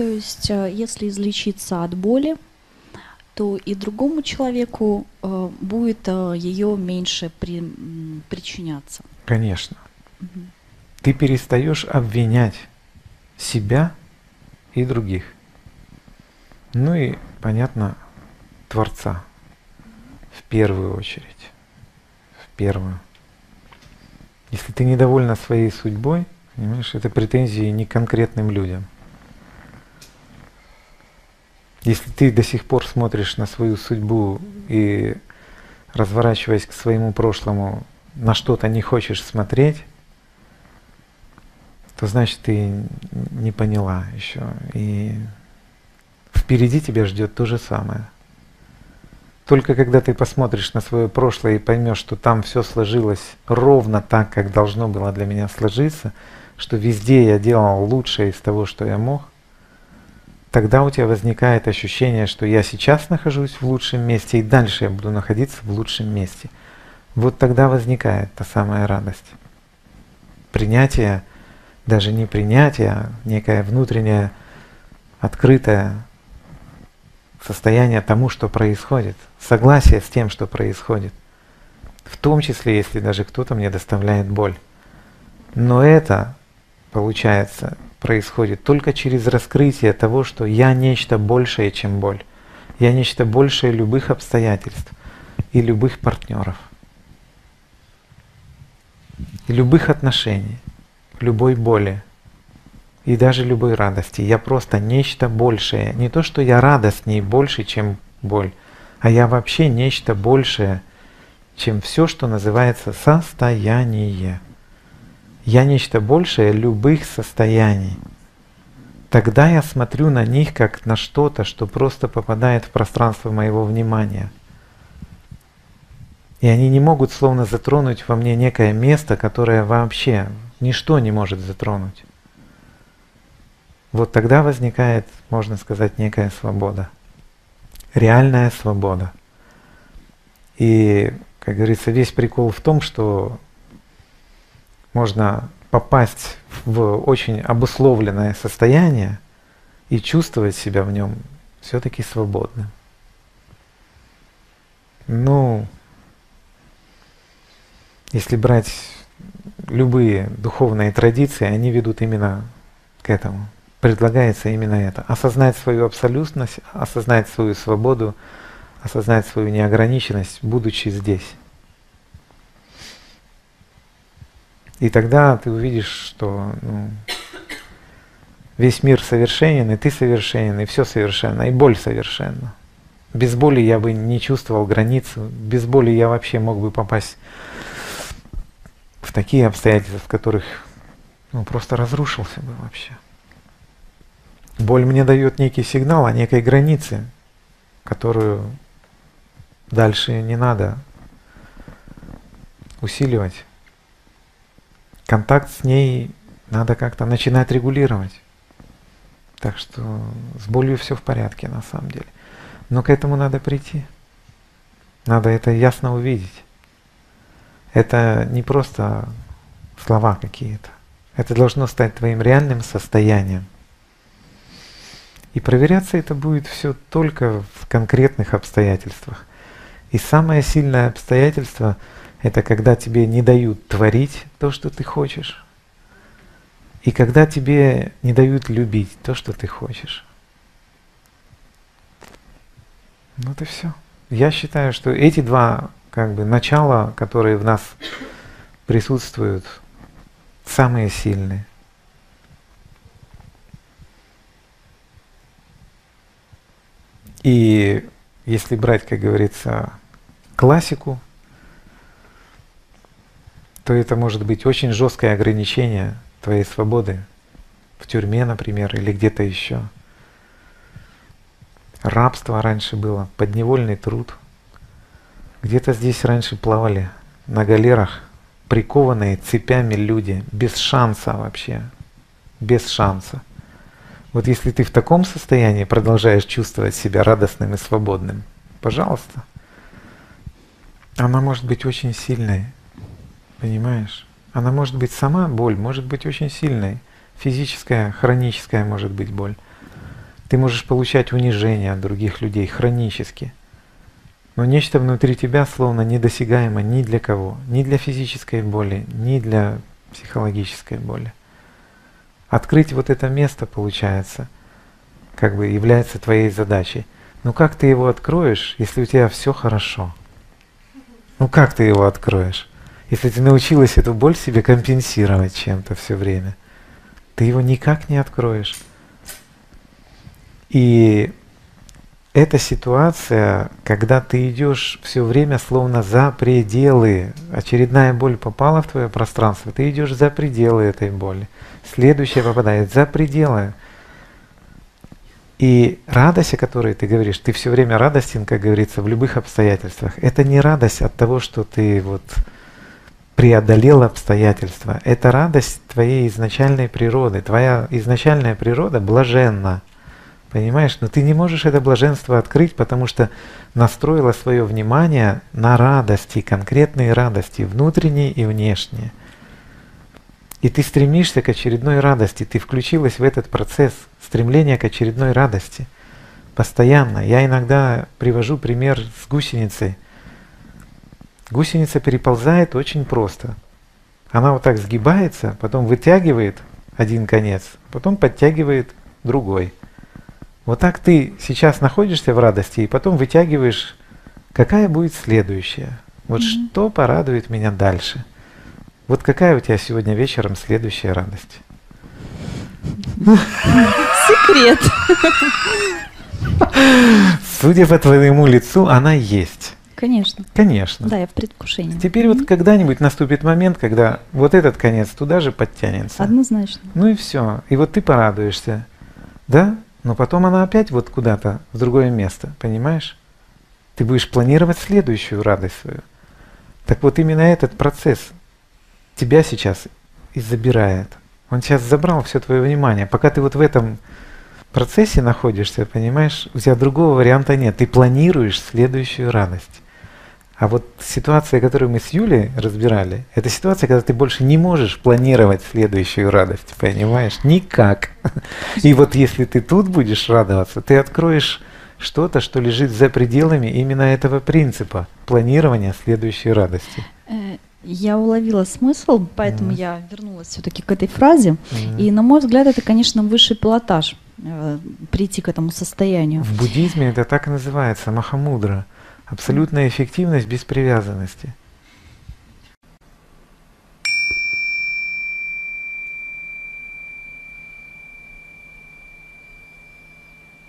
То есть, э, если излечиться от боли, то и другому человеку э, будет э, ее меньше при, причиняться. Конечно. Угу. Ты перестаешь обвинять себя и других. Ну и, понятно, Творца в первую очередь. В первую. Если ты недовольна своей судьбой, понимаешь, это претензии не конкретным людям. Если ты до сих пор смотришь на свою судьбу и разворачиваясь к своему прошлому, на что-то не хочешь смотреть, то значит ты не поняла еще. И впереди тебя ждет то же самое. Только когда ты посмотришь на свое прошлое и поймешь, что там все сложилось ровно так, как должно было для меня сложиться, что везде я делал лучшее из того, что я мог, тогда у тебя возникает ощущение, что я сейчас нахожусь в лучшем месте и дальше я буду находиться в лучшем месте. Вот тогда возникает та самая радость. Принятие, даже не принятие, а некое внутреннее, открытое состояние тому, что происходит, согласие с тем, что происходит. В том числе, если даже кто-то мне доставляет боль. Но это, получается, происходит только через раскрытие того, что я нечто большее, чем боль. Я нечто большее любых обстоятельств и любых партнеров. И любых отношений, любой боли и даже любой радости. Я просто нечто большее. Не то, что я радостней больше, чем боль, а я вообще нечто большее, чем все, что называется состояние. Я нечто большее любых состояний. Тогда я смотрю на них как на что-то, что просто попадает в пространство моего внимания. И они не могут словно затронуть во мне некое место, которое вообще ничто не может затронуть. Вот тогда возникает, можно сказать, некая свобода. Реальная свобода. И, как говорится, весь прикол в том, что можно попасть в очень обусловленное состояние и чувствовать себя в нем все-таки свободным. Ну, если брать любые духовные традиции, они ведут именно к этому. Предлагается именно это. Осознать свою абсолютность, осознать свою свободу, осознать свою неограниченность, будучи здесь. И тогда ты увидишь, что ну, весь мир совершенен, и ты совершенен, и все совершенно, и боль совершенна. Без боли я бы не чувствовал границу, без боли я вообще мог бы попасть в такие обстоятельства, в которых ну, просто разрушился бы вообще. Боль мне дает некий сигнал о некой границе, которую дальше не надо усиливать контакт с ней надо как-то начинать регулировать. Так что с болью все в порядке на самом деле. Но к этому надо прийти. Надо это ясно увидеть. Это не просто слова какие-то. Это должно стать твоим реальным состоянием. И проверяться это будет все только в конкретных обстоятельствах. И самое сильное обстоятельство – это когда тебе не дают творить то, что ты хочешь. И когда тебе не дают любить то, что ты хочешь. Вот и все. Я считаю, что эти два как бы начала, которые в нас присутствуют, самые сильные. И если брать, как говорится, классику, то это может быть очень жесткое ограничение твоей свободы в тюрьме, например, или где-то еще. Рабство раньше было, подневольный труд. Где-то здесь раньше плавали на галерах прикованные цепями люди, без шанса вообще, без шанса. Вот если ты в таком состоянии продолжаешь чувствовать себя радостным и свободным, пожалуйста. Она может быть очень сильной, Понимаешь? Она может быть сама боль, может быть очень сильной. Физическая, хроническая может быть боль. Ты можешь получать унижение от других людей хронически. Но нечто внутри тебя словно недосягаемо ни для кого, ни для физической боли, ни для психологической боли. Открыть вот это место, получается, как бы является твоей задачей. Но как ты его откроешь, если у тебя все хорошо? Ну как ты его откроешь? Если ты научилась эту боль себе компенсировать чем-то все время, ты его никак не откроешь. И эта ситуация, когда ты идешь все время словно за пределы, очередная боль попала в твое пространство, ты идешь за пределы этой боли, следующая попадает за пределы. И радость, о которой ты говоришь, ты все время радостен, как говорится, в любых обстоятельствах. Это не радость от того, что ты вот преодолел обстоятельства. Это радость твоей изначальной природы. Твоя изначальная природа блаженна. Понимаешь? Но ты не можешь это блаженство открыть, потому что настроила свое внимание на радости, конкретные радости, внутренние и внешние. И ты стремишься к очередной радости, ты включилась в этот процесс стремления к очередной радости. Постоянно. Я иногда привожу пример с гусеницей. Гусеница переползает очень просто. Она вот так сгибается, потом вытягивает один конец, потом подтягивает другой. Вот так ты сейчас находишься в радости и потом вытягиваешь, какая будет следующая. Вот mm-hmm. что порадует меня дальше. Вот какая у тебя сегодня вечером следующая радость? Секрет. Судя по твоему лицу, она есть. Конечно. Конечно. Да, я в предвкушении. Теперь mm-hmm. вот когда-нибудь наступит момент, когда вот этот конец туда же подтянется. Однозначно. Ну и все. И вот ты порадуешься. Да? Но потом она опять вот куда-то в другое место, понимаешь? Ты будешь планировать следующую радость свою. Так вот именно этот процесс тебя сейчас и забирает. Он сейчас забрал все твое внимание. Пока ты вот в этом процессе находишься, понимаешь, у тебя другого варианта нет. Ты планируешь следующую радость. А вот ситуация, которую мы с Юлей разбирали, это ситуация, когда ты больше не можешь планировать следующую радость, понимаешь? Никак. И вот если ты тут будешь радоваться, ты откроешь что-то, что лежит за пределами именно этого принципа планирования следующей радости. Э, я уловила смысл, поэтому mm. я вернулась все-таки к этой фразе. Mm. И, на мой взгляд, это, конечно, высший пилотаж э, прийти к этому состоянию. В буддизме это так и называется, махамудра. Абсолютная эффективность без привязанности.